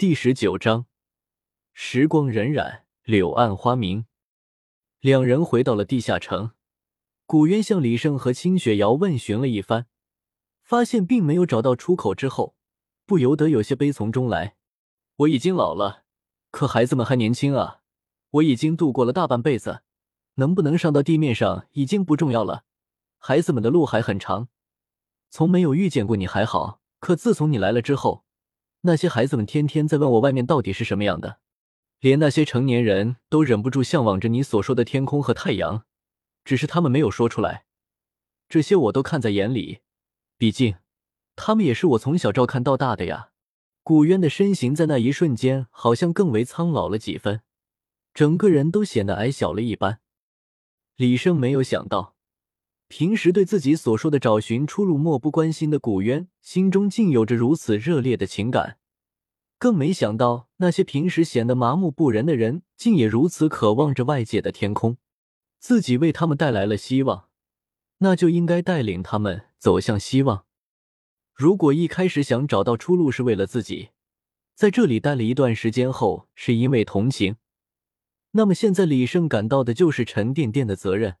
第十九章，时光荏苒，柳暗花明。两人回到了地下城，古渊向李胜和清雪瑶问询了一番，发现并没有找到出口之后，不由得有些悲从中来。我已经老了，可孩子们还年轻啊！我已经度过了大半辈子，能不能上到地面上已经不重要了，孩子们的路还很长。从没有遇见过你还好，可自从你来了之后。那些孩子们天天在问我外面到底是什么样的，连那些成年人都忍不住向往着你所说的天空和太阳，只是他们没有说出来。这些我都看在眼里，毕竟他们也是我从小照看到大的呀。古渊的身形在那一瞬间好像更为苍老了几分，整个人都显得矮小了一般。李胜没有想到。平时对自己所说的找寻出路漠不关心的古渊，心中竟有着如此热烈的情感，更没想到那些平时显得麻木不仁的人，竟也如此渴望着外界的天空。自己为他们带来了希望，那就应该带领他们走向希望。如果一开始想找到出路是为了自己，在这里待了一段时间后是因为同情，那么现在李胜感到的就是沉甸甸的责任。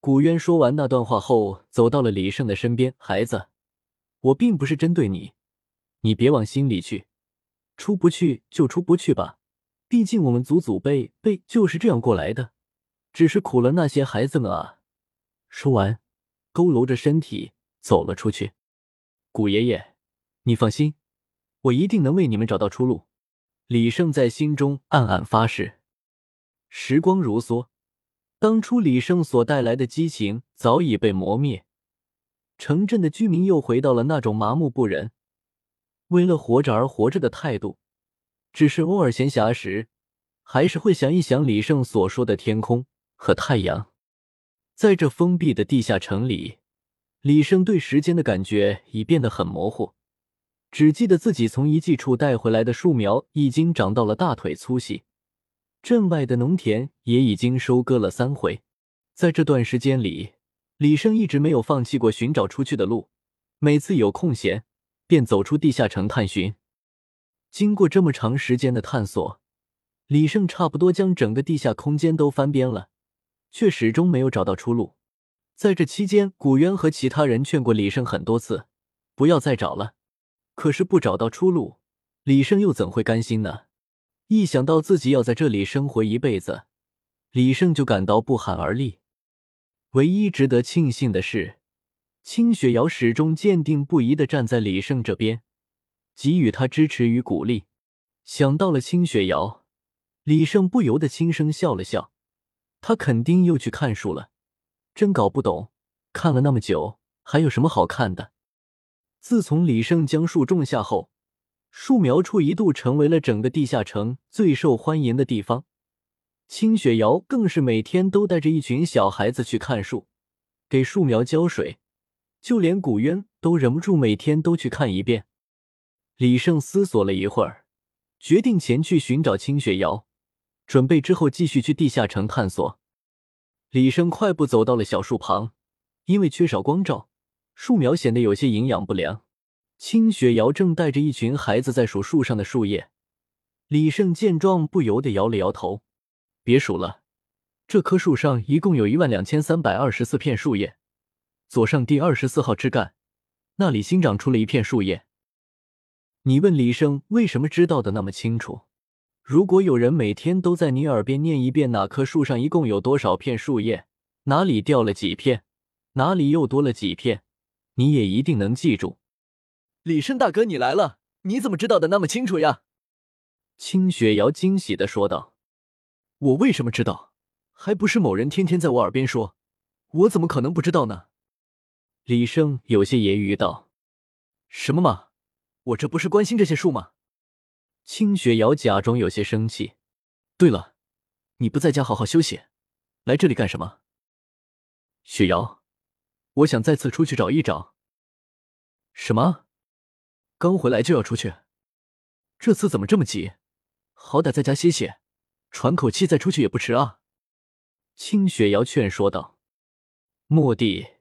古渊说完那段话后，走到了李胜的身边。孩子，我并不是针对你，你别往心里去。出不去就出不去吧，毕竟我们祖祖辈辈就是这样过来的，只是苦了那些孩子们啊。说完，佝偻着身体走了出去。古爷爷，你放心，我一定能为你们找到出路。李胜在心中暗暗发誓。时光如梭。当初李胜所带来的激情早已被磨灭，城镇的居民又回到了那种麻木不仁、为了活着而活着的态度。只是偶尔闲暇时，还是会想一想李胜所说的天空和太阳。在这封闭的地下城里，李胜对时间的感觉已变得很模糊，只记得自己从遗迹处带回来的树苗已经长到了大腿粗细。镇外的农田也已经收割了三回，在这段时间里，李胜一直没有放弃过寻找出去的路。每次有空闲，便走出地下城探寻。经过这么长时间的探索，李胜差不多将整个地下空间都翻遍了，却始终没有找到出路。在这期间，古渊和其他人劝过李胜很多次，不要再找了。可是不找到出路，李胜又怎会甘心呢？一想到自己要在这里生活一辈子，李胜就感到不寒而栗。唯一值得庆幸的是，清雪瑶始终坚定不移的站在李胜这边，给予他支持与鼓励。想到了清雪瑶，李胜不由得轻声笑了笑。他肯定又去看书了，真搞不懂，看了那么久，还有什么好看的？自从李胜将树种下后。树苗处一度成为了整个地下城最受欢迎的地方，清雪瑶更是每天都带着一群小孩子去看树，给树苗浇水，就连古渊都忍不住每天都去看一遍。李胜思索了一会儿，决定前去寻找清雪瑶，准备之后继续去地下城探索。李胜快步走到了小树旁，因为缺少光照，树苗显得有些营养不良。清雪瑶正带着一群孩子在数树上的树叶，李胜见状不由得摇了摇头：“别数了，这棵树上一共有一万两千三百二十四片树叶，左上第二十四号枝干那里新长出了一片树叶。你问李胜为什么知道的那么清楚？如果有人每天都在你耳边念一遍哪棵树上一共有多少片树叶，哪里掉了几片，哪里又多了几片，你也一定能记住。”李胜大哥，你来了！你怎么知道的那么清楚呀？清雪瑶惊喜的说道：“我为什么知道？还不是某人天天在我耳边说，我怎么可能不知道呢？”李胜有些揶揄道：“什么嘛，我这不是关心这些树吗？”清雪瑶假装有些生气：“对了，你不在家好好休息，来这里干什么？”雪瑶，我想再次出去找一找。什么？刚回来就要出去，这次怎么这么急？好歹在家歇歇，喘口气再出去也不迟啊。清雪瑶劝说道。蓦地，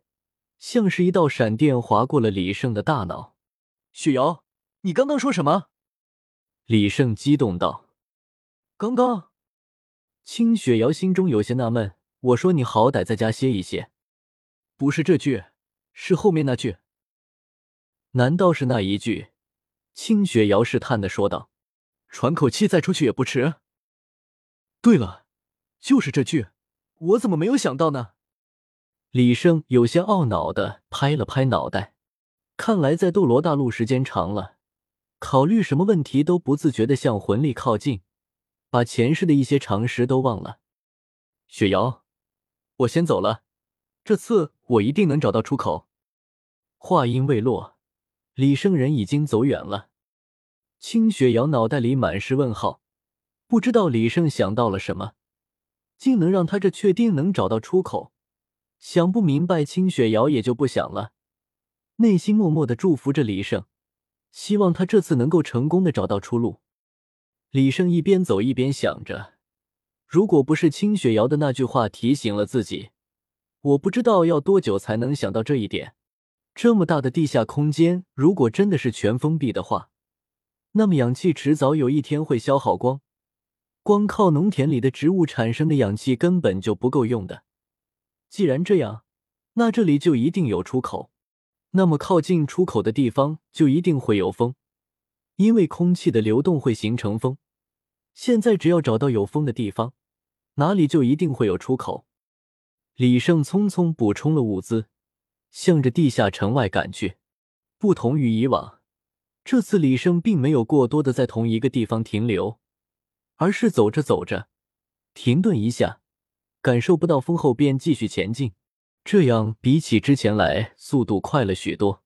像是一道闪电划过了李胜的大脑。雪瑶，你刚刚说什么？李胜激动道：“刚刚？”清雪瑶心中有些纳闷：“我说你好歹在家歇一歇，不是这句，是后面那句。难道是那一句？”清雪瑶试探的说道：“喘口气再出去也不迟。”对了，就是这句，我怎么没有想到呢？李胜有些懊恼的拍了拍脑袋，看来在斗罗大陆时间长了，考虑什么问题都不自觉的向魂力靠近。把前世的一些常识都忘了。雪瑶，我先走了，这次我一定能找到出口。话音未落，李胜人已经走远了。清雪瑶脑袋里满是问号，不知道李胜想到了什么，竟能让他这确定能找到出口。想不明白，清雪瑶也就不想了，内心默默的祝福着李胜，希望他这次能够成功的找到出路。李胜一边走一边想着，如果不是清雪瑶的那句话提醒了自己，我不知道要多久才能想到这一点。这么大的地下空间，如果真的是全封闭的话，那么氧气迟早有一天会消耗光，光靠农田里的植物产生的氧气根本就不够用的。既然这样，那这里就一定有出口，那么靠近出口的地方就一定会有风，因为空气的流动会形成风。现在只要找到有风的地方，哪里就一定会有出口。李胜匆匆补充了物资，向着地下城外赶去。不同于以往，这次李胜并没有过多的在同一个地方停留，而是走着走着，停顿一下，感受不到风后便继续前进。这样比起之前来，速度快了许多。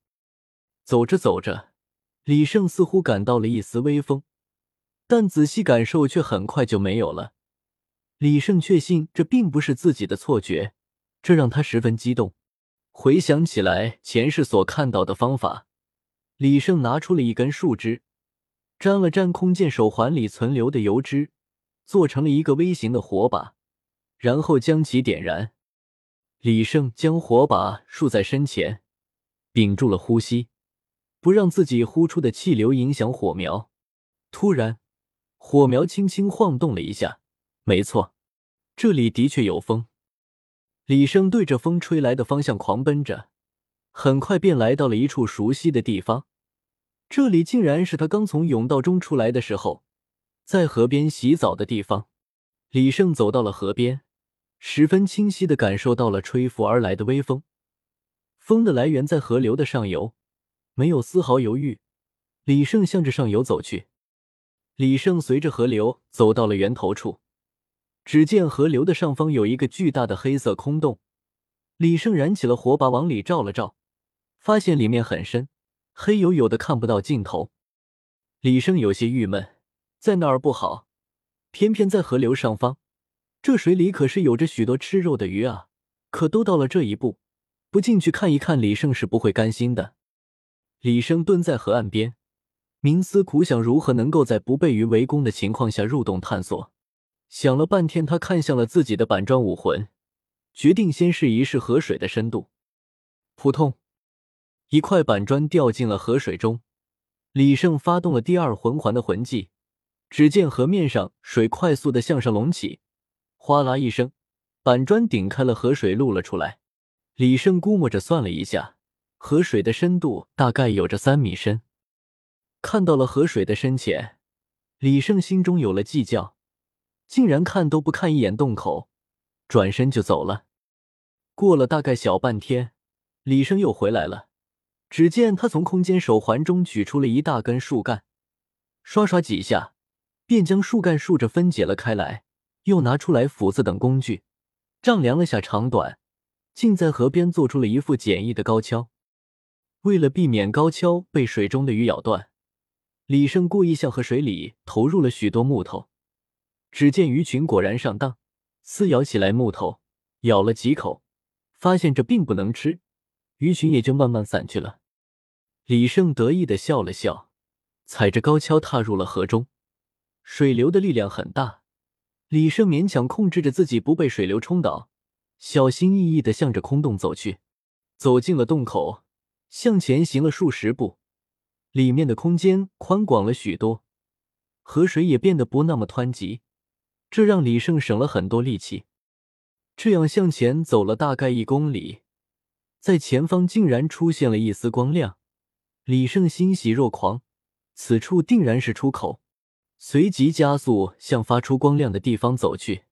走着走着，李胜似乎感到了一丝微风。但仔细感受却很快就没有了。李胜确信这并不是自己的错觉，这让他十分激动。回想起来前世所看到的方法，李胜拿出了一根树枝，沾了沾空剑手环里存留的油脂，做成了一个微型的火把，然后将其点燃。李胜将火把竖在身前，屏住了呼吸，不让自己呼出的气流影响火苗。突然。火苗轻轻晃动了一下，没错，这里的确有风。李胜对着风吹来的方向狂奔着，很快便来到了一处熟悉的地方。这里竟然是他刚从甬道中出来的时候，在河边洗澡的地方。李胜走到了河边，十分清晰的感受到了吹拂而来的微风。风的来源在河流的上游，没有丝毫犹豫，李胜向着上游走去。李胜随着河流走到了源头处，只见河流的上方有一个巨大的黑色空洞。李胜燃起了火把，往里照了照，发现里面很深，黑黝黝的，看不到尽头。李胜有些郁闷，在那儿不好，偏偏在河流上方，这水里可是有着许多吃肉的鱼啊！可都到了这一步，不进去看一看，李胜是不会甘心的。李胜蹲在河岸边。冥思苦想，如何能够在不被鱼围攻的情况下入洞探索？想了半天，他看向了自己的板砖武魂，决定先试一试河水的深度。扑通，一块板砖掉进了河水中。李胜发动了第二魂环的魂技，只见河面上水快速的向上隆起，哗啦一声，板砖顶开了河水，露了出来。李胜估摸着算了一下，河水的深度大概有着三米深。看到了河水的深浅，李胜心中有了计较，竟然看都不看一眼洞口，转身就走了。过了大概小半天，李胜又回来了。只见他从空间手环中取出了一大根树干，刷刷几下，便将树干竖着分解了开来，又拿出来斧子等工具，丈量了下长短，竟在河边做出了一副简易的高跷。为了避免高跷被水中的鱼咬断。李胜故意向河水里投入了许多木头，只见鱼群果然上当，撕咬起来木头，咬了几口，发现这并不能吃，鱼群也就慢慢散去了。李胜得意的笑了笑，踩着高跷踏入了河中。水流的力量很大，李胜勉强控制着自己不被水流冲倒，小心翼翼的向着空洞走去。走进了洞口，向前行了数十步。里面的空间宽广了许多，河水也变得不那么湍急，这让李胜省了很多力气。这样向前走了大概一公里，在前方竟然出现了一丝光亮，李胜欣喜若狂，此处定然是出口，随即加速向发出光亮的地方走去。